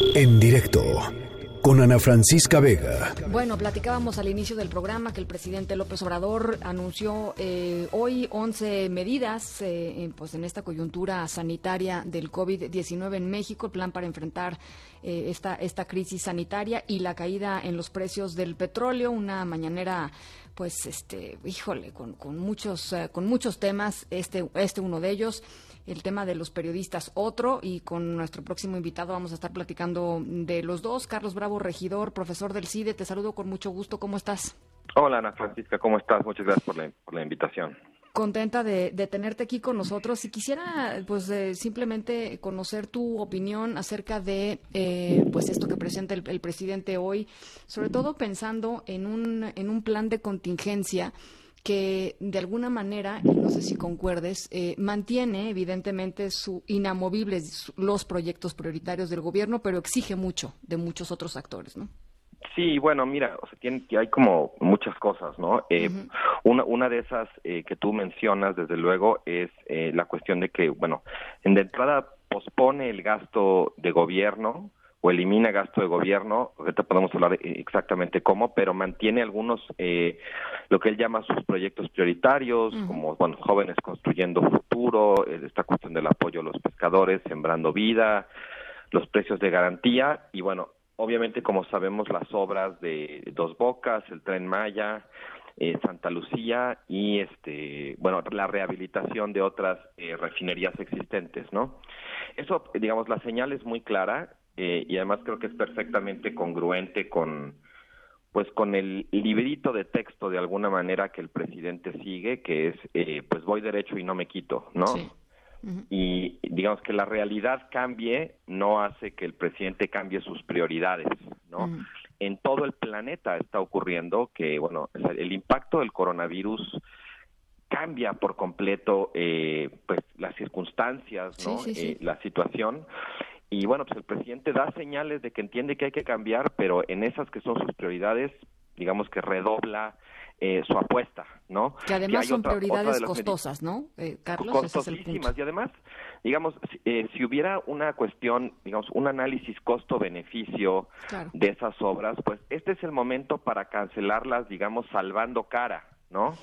En directo con Ana Francisca Vega. Bueno, platicábamos al inicio del programa que el presidente López Obrador anunció eh, hoy 11 medidas eh, pues en esta coyuntura sanitaria del COVID-19 en México, el plan para enfrentar eh, esta, esta crisis sanitaria y la caída en los precios del petróleo, una mañanera pues este, híjole, con, con muchos con muchos temas, este este uno de ellos el tema de los periodistas otro y con nuestro próximo invitado vamos a estar platicando de los dos. Carlos Bravo, regidor, profesor del CIDE, te saludo con mucho gusto. ¿Cómo estás? Hola Ana Francisca, ¿cómo estás? Muchas gracias por la, por la invitación. Contenta de, tenerte aquí con nosotros y quisiera pues simplemente conocer tu opinión acerca de eh, pues esto que presenta el, el presidente hoy, sobre todo pensando en un, en un plan de contingencia que de alguna manera, no sé si concuerdes, eh, mantiene evidentemente su inamovibles los proyectos prioritarios del gobierno, pero exige mucho de muchos otros actores, ¿no? Sí, bueno, mira, o sea, tiene, hay como muchas cosas, ¿no? Eh, una, una de esas eh, que tú mencionas, desde luego, es la cuestión de que, bueno, en de entrada pospone el gasto de gobierno, o elimina gasto de gobierno, ahorita podemos hablar exactamente cómo, pero mantiene algunos, eh, lo que él llama sus proyectos prioritarios, como, bueno, jóvenes construyendo futuro, eh, esta cuestión del apoyo a los pescadores, sembrando vida, los precios de garantía, y bueno, obviamente como sabemos las obras de Dos Bocas, el Tren Maya, eh, Santa Lucía y este bueno la rehabilitación de otras refinerías existentes no eso digamos la señal es muy clara eh, y además creo que es perfectamente congruente con pues con el librito de texto de alguna manera que el presidente sigue que es eh, pues voy derecho y no me quito no y digamos que la realidad cambie no hace que el presidente cambie sus prioridades no en todo el planeta está ocurriendo que bueno el impacto del coronavirus cambia por completo eh, pues las circunstancias no la situación y bueno, pues el presidente da señales de que entiende que hay que cambiar, pero en esas que son sus prioridades, digamos que redobla eh, su apuesta, ¿no? Que además son prioridades costosas, ¿no, eh, Carlos? Costosísimas. Y además, digamos, eh, si hubiera una cuestión, digamos, un análisis costo-beneficio de esas obras, pues este es el momento para cancelarlas, digamos, salvando cara, ¿no?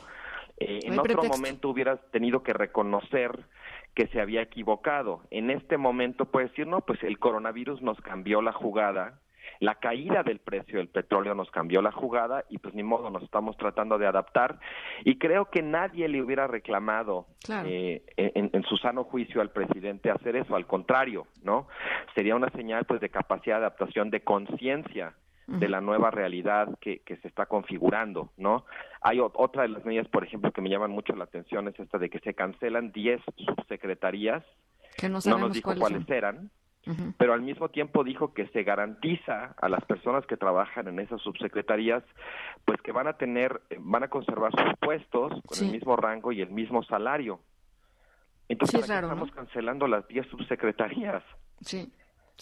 En otro momento hubieras tenido que reconocer que se había equivocado. En este momento puede decir, no, pues el coronavirus nos cambió la jugada, la caída del precio del petróleo nos cambió la jugada y pues ni modo, nos estamos tratando de adaptar y creo que nadie le hubiera reclamado eh, en, en, su sano juicio al presidente hacer eso, al contrario, ¿no? Sería una señal pues de capacidad de adaptación, de conciencia de la nueva realidad que, que se está configurando, ¿no? Hay otra de las medidas, por ejemplo, que me llaman mucho la atención es esta de que se cancelan 10 subsecretarías, que no, nos dijo cuáles, eran, pero al mismo tiempo dijo que se garantiza a las personas que trabajan en esas subsecretarías, pues que van a tener, van a conservar sus puestos con el mismo rango y el mismo salario. Entonces, estamos cancelando las 10 subsecretarías? Sí.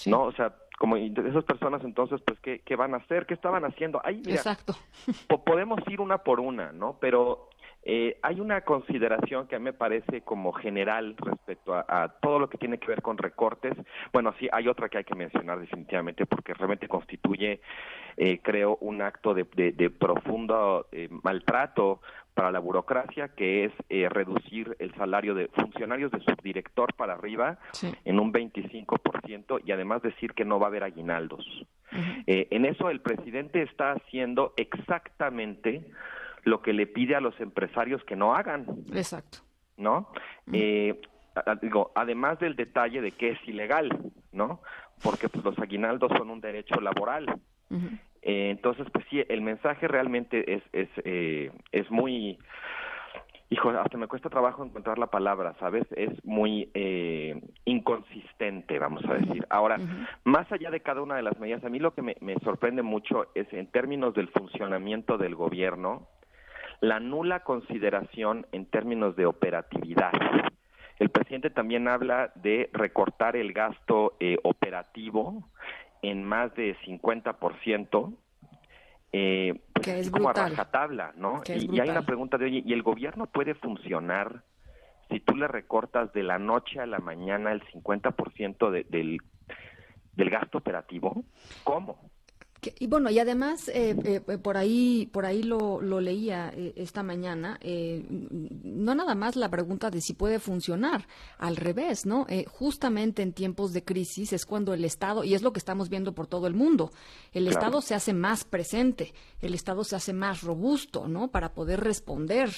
¿No? O sea, como esas personas entonces, pues, ¿qué, qué van a hacer? ¿Qué estaban haciendo? Ahí, Exacto. podemos ir una por una, ¿no? Pero eh, hay una consideración que a mí me parece como general respecto a, todo lo que tiene que ver con recortes. Bueno, sí, hay otra que hay que mencionar definitivamente porque realmente constituye, eh, creo, un acto de, de, profundo eh, maltrato para la burocracia, que es eh, reducir el salario de funcionarios de subdirector para arriba en un 25% y además decir que no va a haber aguinaldos. Eh, en eso el presidente está haciendo exactamente lo que le pide a los empresarios que no hagan. Exacto. ¿No? Eh, digo, además del detalle de que es ilegal, ¿no? Porque pues, los aguinaldos son un derecho laboral. Eh, entonces, pues sí, el mensaje realmente es, es, eh, es muy, hijo, hasta me cuesta trabajo encontrar la palabra, ¿sabes? Es muy eh, inconsistente, vamos a decir. Ahora, más allá de cada una de las medidas, a mí lo que me, me sorprende mucho es en términos del funcionamiento del gobierno, la nula consideración en términos de operatividad. El presidente también habla de recortar el gasto eh, operativo en más de 50%, eh, pues es como a rajatabla, ¿no? Y, hay una pregunta de, oye, ¿y el gobierno puede funcionar si tú le recortas de la noche a la mañana el 50% de, del del gasto operativo? ¿Cómo? Y bueno, y además, eh, eh, por ahí, por ahí lo, lo leía eh, esta mañana, no nada más la pregunta de si puede funcionar, al revés, ¿no? justamente en tiempos de crisis es cuando el Estado, y es lo que estamos viendo por todo el mundo, el Estado se hace más presente, el Estado se hace más robusto, ¿no? Para poder responder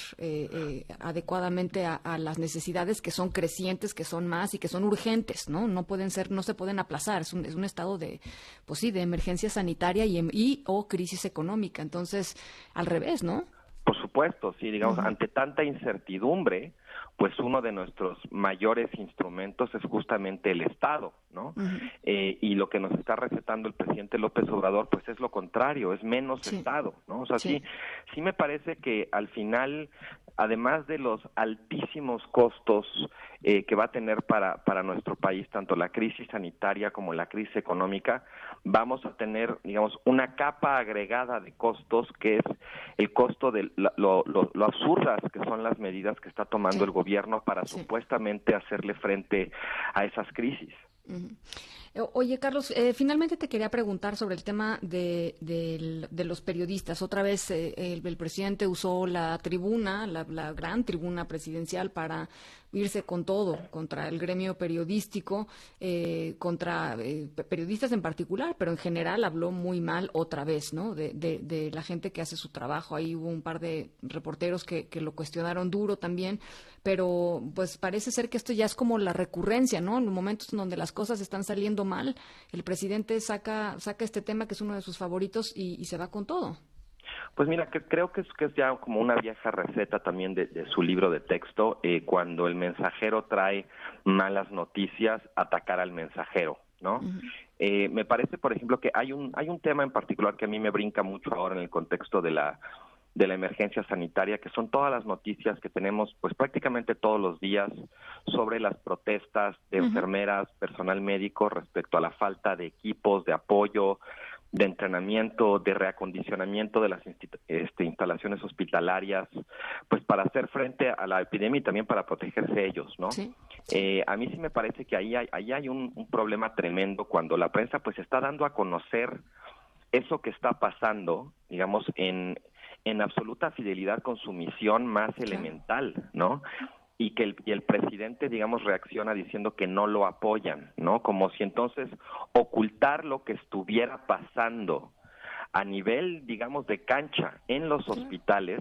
adecuadamente a, las necesidades que son crecientes, que son más y que son urgentes, ¿no? No pueden ser, no se pueden aplazar, es un, es un estado de, pues sí, de emergencia sanitaria y, o crisis económica. Entonces, al revés, ¿no? Por supuesto, sí, digamos, ante tanta incertidumbre, pues uno de nuestros mayores instrumentos es justamente el Estado, ¿no? Eh, y lo que nos está recetando el presidente López Obrador, pues es lo contrario, es menos Estado, ¿no? O sea, sí. sí, me parece que al final, además de los altísimos costos eh, que va a tener para, para nuestro país, tanto la crisis sanitaria como la crisis económica, vamos a tener, digamos, una capa agregada de costos que es el costo de lo, lo absurdas que son las medidas que está tomando el gobierno para supuestamente hacerle frente a esas crisis. Oye, Carlos, eh, finalmente te quería preguntar sobre el tema de, los periodistas. Otra vez eh, el, presidente usó la tribuna, la, gran tribuna presidencial, para irse con todo contra el gremio periodístico, contra periodistas en particular, pero en general habló muy mal otra vez, ¿no? De, la gente que hace su trabajo. Ahí hubo un par de reporteros que, que lo cuestionaron duro también, pero pues parece ser que esto ya es como la recurrencia, ¿no? En los momentos en donde las cosas están saliendo mal, el presidente saca, saca este tema que es uno de sus favoritos y, se va con todo. Pues mira, que creo que es, que es ya como una vieja receta también de, su libro de texto, eh, cuando el mensajero trae malas noticias, atacar al mensajero, ¿no? eh, me parece, por ejemplo, que hay un, hay un tema en particular que a mí me brinca mucho ahora en el contexto de la de la emergencia sanitaria, que son todas las noticias que tenemos pues prácticamente todos los días sobre las protestas de enfermeras, personal médico respecto a la falta de equipos, de apoyo, de entrenamiento, de reacondicionamiento de las este, instalaciones hospitalarias, pues para hacer frente a la epidemia y también para protegerse ellos, ¿no? Eh, a mí sí me parece que ahí hay, ahí hay un, un, problema tremendo cuando la prensa pues está dando a conocer eso que está pasando, digamos, en, en absoluta fidelidad con su misión más elemental, ¿no? Y que el, y el presidente, digamos, reacciona diciendo que no lo apoyan, ¿no? Como si entonces ocultar lo que estuviera pasando a nivel, digamos, de cancha en los hospitales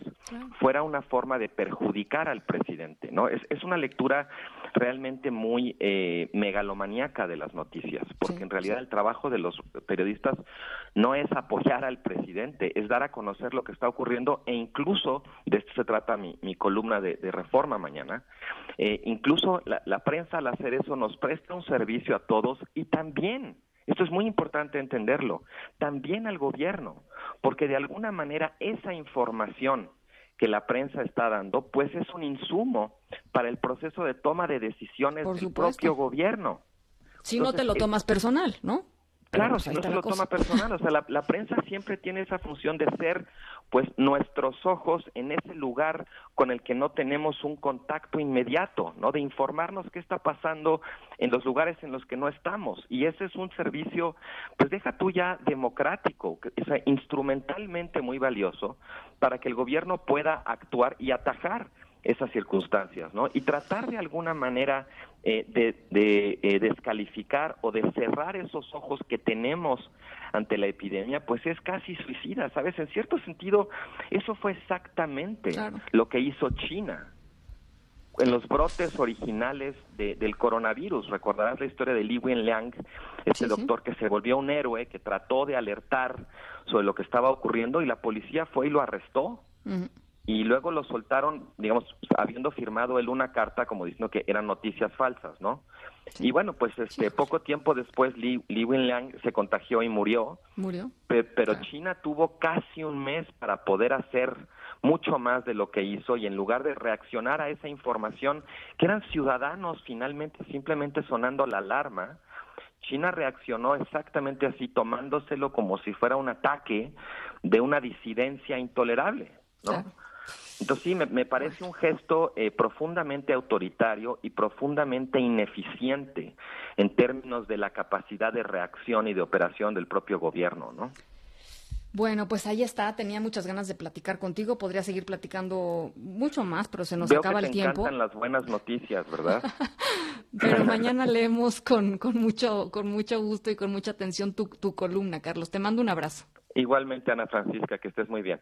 fuera una forma de perjudicar al presidente, ¿no? Es, es una lectura realmente muy eh, megalomaníaca de las noticias, porque en realidad el trabajo de los periodistas no es apoyar al presidente, es dar a conocer lo que está ocurriendo e incluso, de esto se trata mi, mi columna de, reforma mañana, eh, incluso la, la prensa al hacer eso nos presta un servicio a todos y también esto es muy importante entenderlo. También al gobierno, porque de alguna manera esa información que la prensa está dando, pues es un insumo para el proceso de toma de decisiones del propio gobierno. Si no te lo tomas personal, ¿no? Claro, si no se lo toma personal, o sea, la, prensa siempre tiene esa función de ser, pues, nuestros ojos en ese lugar con el que no tenemos un contacto inmediato, ¿no? De informarnos qué está pasando en los lugares en los que no estamos. Y ese es un servicio, pues, deja tú ya democrático, o sea, instrumentalmente muy valioso para que el gobierno pueda actuar y atajar esas circunstancias, ¿no? Y tratar de alguna manera eh, de, eh, descalificar o de cerrar esos ojos que tenemos ante la epidemia, pues es casi suicida, ¿sabes? En cierto sentido, eso fue exactamente lo que hizo China en los brotes originales del coronavirus. Recordarás la historia de Li Wenliang, este doctor que se volvió un héroe, que trató de alertar sobre lo que estaba ocurriendo y la policía fue y lo arrestó y luego lo soltaron, digamos, habiendo firmado él una carta como diciendo que eran noticias falsas, ¿no? Y bueno, pues este poco tiempo después Li, Li Wenliang se contagió y murió. Murió. pero China tuvo casi un mes para poder hacer mucho más de lo que hizo y en lugar de reaccionar a esa información que eran ciudadanos finalmente simplemente sonando la alarma, China reaccionó exactamente así, tomándoselo como si fuera un ataque de una disidencia intolerable, ¿no? Entonces sí, me, parece un gesto eh, profundamente autoritario y profundamente ineficiente en términos de la capacidad de reacción y de operación del propio gobierno, ¿no? Bueno, pues ahí está. Tenía muchas ganas de platicar contigo. Podría seguir platicando mucho más, pero se nos acaba el tiempo. encantan las buenas noticias, ¿verdad? pero mañana leemos con, con, mucho, con mucho gusto y con mucha atención tu, tu columna, Carlos. Te mando un abrazo. Igualmente, Ana Francisca, que estés muy bien.